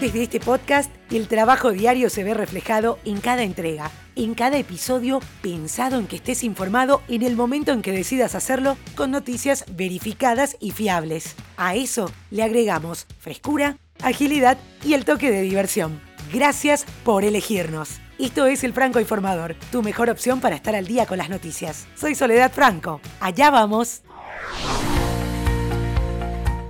Desde este podcast, el trabajo diario se ve reflejado en cada entrega, en cada episodio pensado en que estés informado en el momento en que decidas hacerlo con noticias verificadas y fiables. A eso le agregamos frescura, agilidad y el toque de diversión. Gracias por elegirnos. Esto es El Franco Informador, tu mejor opción para estar al día con las noticias. Soy Soledad Franco. Allá vamos.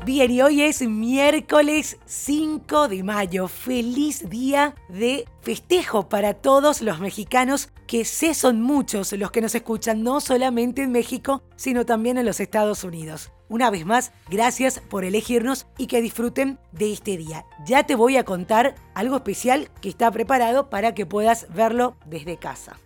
Bien, y hoy es miércoles 5 de mayo. Feliz día de festejo para todos los mexicanos, que sé son muchos los que nos escuchan, no solamente en México, sino también en los Estados Unidos. Una vez más, gracias por elegirnos y que disfruten de este día. Ya te voy a contar algo especial que está preparado para que puedas verlo desde casa.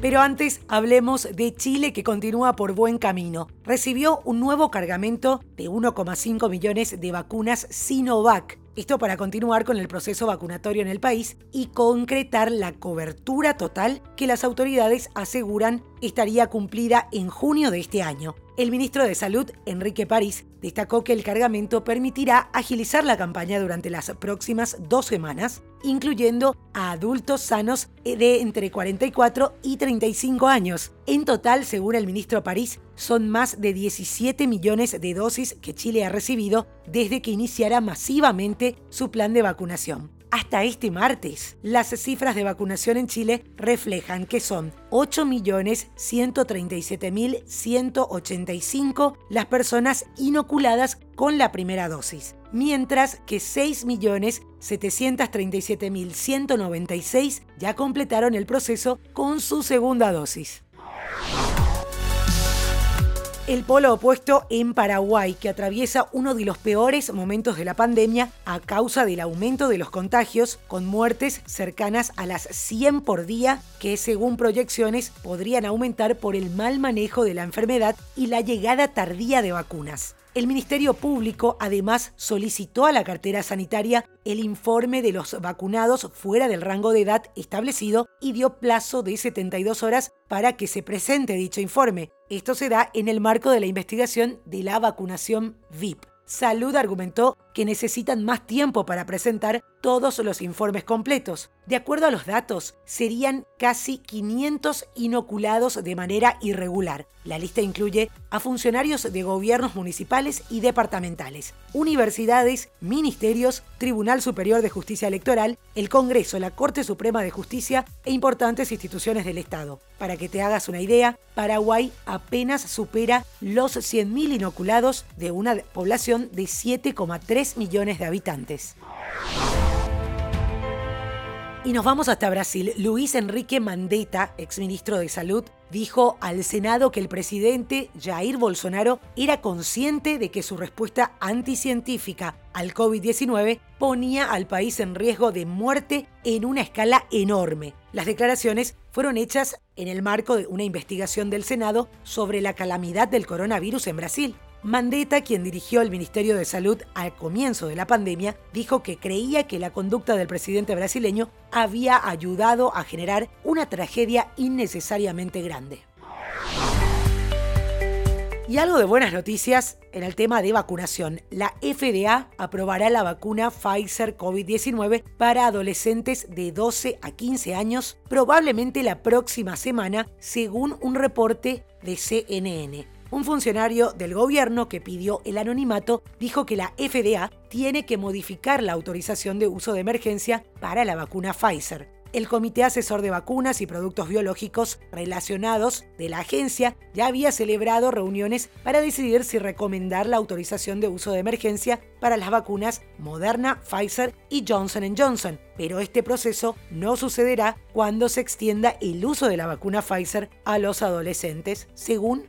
Pero antes hablemos de Chile que continúa por buen camino. Recibió un nuevo cargamento de 1,5 millones de vacunas Sinovac. Esto para continuar con el proceso vacunatorio en el país y concretar la cobertura total que las autoridades aseguran estaría cumplida en junio de este año. El ministro de Salud, Enrique París, destacó que el cargamento permitirá agilizar la campaña durante las próximas dos semanas, incluyendo a adultos sanos de entre 44 y 35 años. En total, según el ministro París, son más de 17 millones de dosis que Chile ha recibido desde que iniciara masivamente su plan de vacunación hasta este martes. Las cifras de vacunación en Chile reflejan que son 8.137.185 las personas inoculadas con la primera dosis, mientras que 6.737.196 ya completaron el proceso con su segunda dosis el polo opuesto en Paraguay, que atraviesa uno de los peores momentos de la pandemia a causa del aumento de los contagios, con muertes cercanas a las 100 por día, que según proyecciones podrían aumentar por el mal manejo de la enfermedad y la llegada tardía de vacunas. El Ministerio Público además solicitó a la cartera sanitaria el informe de los vacunados fuera del rango de edad establecido y dio plazo de 72 horas para que se presente dicho informe. Esto se da en el marco de la investigación de la vacunación VIP. Salud argumentó que necesitan más tiempo para presentar todos los informes completos. De acuerdo a los datos, serían casi 500 inoculados de manera irregular. La lista incluye a funcionarios de gobiernos municipales y departamentales, universidades, ministerios, Tribunal Superior de Justicia Electoral, el Congreso, la Corte Suprema de Justicia e importantes instituciones del Estado. Para que te hagas una idea, Paraguay apenas supera los 100.000 inoculados de una población de 7,3 millones de habitantes. Y nos vamos hasta Brasil. Luis Enrique Mandetta, exministro de Salud, dijo al Senado que el presidente Jair Bolsonaro era consciente de que su respuesta anticientífica al COVID-19 ponía al país en riesgo de muerte en una escala enorme. Las declaraciones fueron hechas en el marco de una investigación del Senado sobre la calamidad del coronavirus en Brasil. Mandetta, quien dirigió el Ministerio de Salud al comienzo de la pandemia, dijo que creía que la conducta del presidente brasileño había ayudado a generar una tragedia innecesariamente grande. Y algo de buenas noticias en el tema de vacunación. La FDA aprobará la vacuna Pfizer COVID-19 para adolescentes de 12 a 15 años probablemente la próxima semana, según un reporte de CNN. Un funcionario del gobierno que pidió el anonimato dijo que la FDA tiene que modificar la autorización de uso de emergencia para la vacuna Pfizer. El Comité Asesor de Vacunas y Productos Biológicos relacionados de la agencia ya había celebrado reuniones para decidir si recomendar la autorización de uso de emergencia para las vacunas Moderna, Pfizer y Johnson Johnson, pero este proceso no sucederá cuando se extienda el uso de la vacuna Pfizer a los adolescentes, según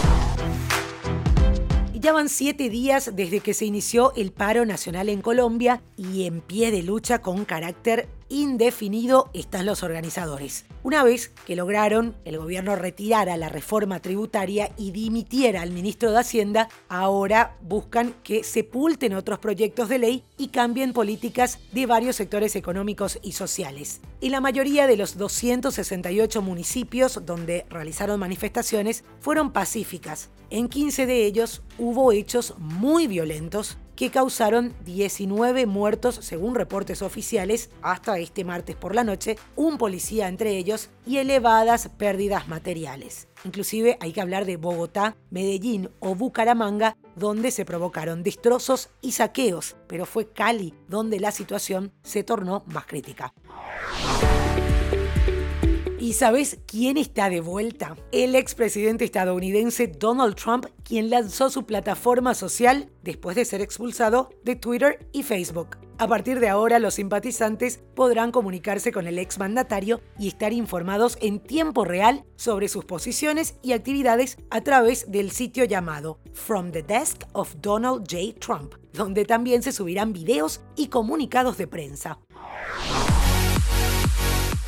ya van siete días desde que se inició el paro nacional en Colombia y en pie de lucha con carácter indefinido están los organizadores. Una vez que lograron el gobierno retirara la reforma tributaria y dimitiera al ministro de Hacienda, ahora buscan que sepulten otros proyectos de ley y cambien políticas de varios sectores económicos y sociales. En la mayoría de los 268 municipios donde realizaron manifestaciones fueron pacíficas. En 15 de ellos hubo hechos muy violentos que causaron 19 muertos según reportes oficiales hasta este martes por la noche, un policía entre ellos y elevadas pérdidas materiales. Inclusive hay que hablar de Bogotá, Medellín o Bucaramanga, donde se provocaron destrozos y saqueos, pero fue Cali donde la situación se tornó más crítica. ¿Y sabes quién está de vuelta? El expresidente estadounidense Donald Trump, quien lanzó su plataforma social después de ser expulsado de Twitter y Facebook. A partir de ahora, los simpatizantes podrán comunicarse con el exmandatario y estar informados en tiempo real sobre sus posiciones y actividades a través del sitio llamado From the Desk of Donald J. Trump, donde también se subirán videos y comunicados de prensa.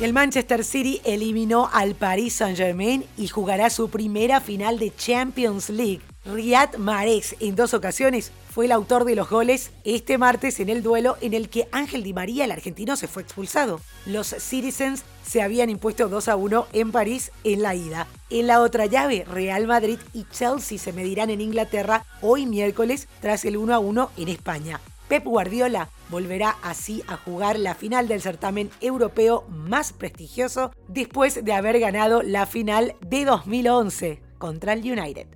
El Manchester City eliminó al Paris Saint-Germain y jugará su primera final de Champions League. Riyad Mahrez en dos ocasiones fue el autor de los goles este martes en el duelo en el que Ángel Di María, el argentino, se fue expulsado. Los Citizens se habían impuesto 2 a 1 en París en la ida. En la otra llave, Real Madrid y Chelsea se medirán en Inglaterra hoy miércoles tras el 1 a 1 en España. Pep Guardiola volverá así a jugar la final del certamen europeo más prestigioso después de haber ganado la final de 2011 contra el United.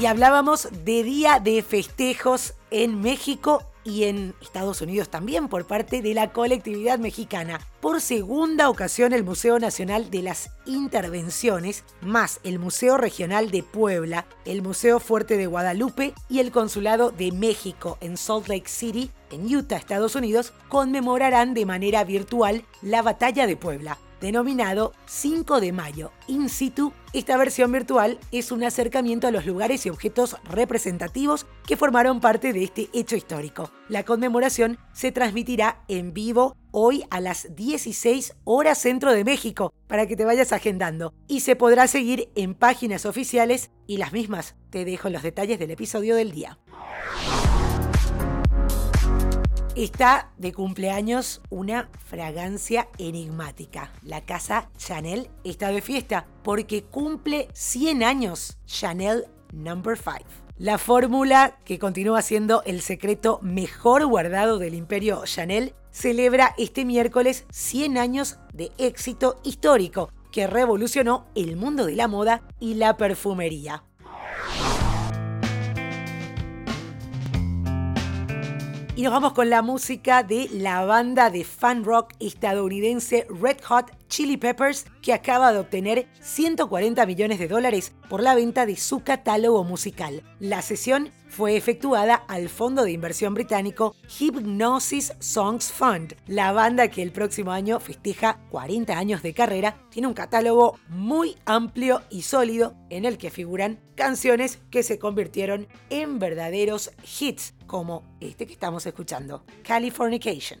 Y hablábamos de día de festejos en México y en Estados Unidos también por parte de la colectividad mexicana. Por segunda ocasión el Museo Nacional de las Intervenciones, más el Museo Regional de Puebla, el Museo Fuerte de Guadalupe y el Consulado de México en Salt Lake City, en Utah, Estados Unidos, conmemorarán de manera virtual la Batalla de Puebla denominado 5 de Mayo In situ. Esta versión virtual es un acercamiento a los lugares y objetos representativos que formaron parte de este hecho histórico. La conmemoración se transmitirá en vivo hoy a las 16 horas centro de México, para que te vayas agendando, y se podrá seguir en páginas oficiales y las mismas. Te dejo los detalles del episodio del día. Está de cumpleaños una fragancia enigmática. La casa Chanel está de fiesta porque cumple 100 años Chanel Number 5. La fórmula, que continúa siendo el secreto mejor guardado del imperio Chanel, celebra este miércoles 100 años de éxito histórico que revolucionó el mundo de la moda y la perfumería. Y nos vamos con la música de la banda de fan rock estadounidense Red Hot Chili Peppers, que acaba de obtener 140 millones de dólares por la venta de su catálogo musical. La sesión fue efectuada al fondo de inversión británico Hypnosis Songs Fund. La banda que el próximo año festeja 40 años de carrera tiene un catálogo muy amplio y sólido en el que figuran canciones que se convirtieron en verdaderos hits como este que estamos escuchando, Californication.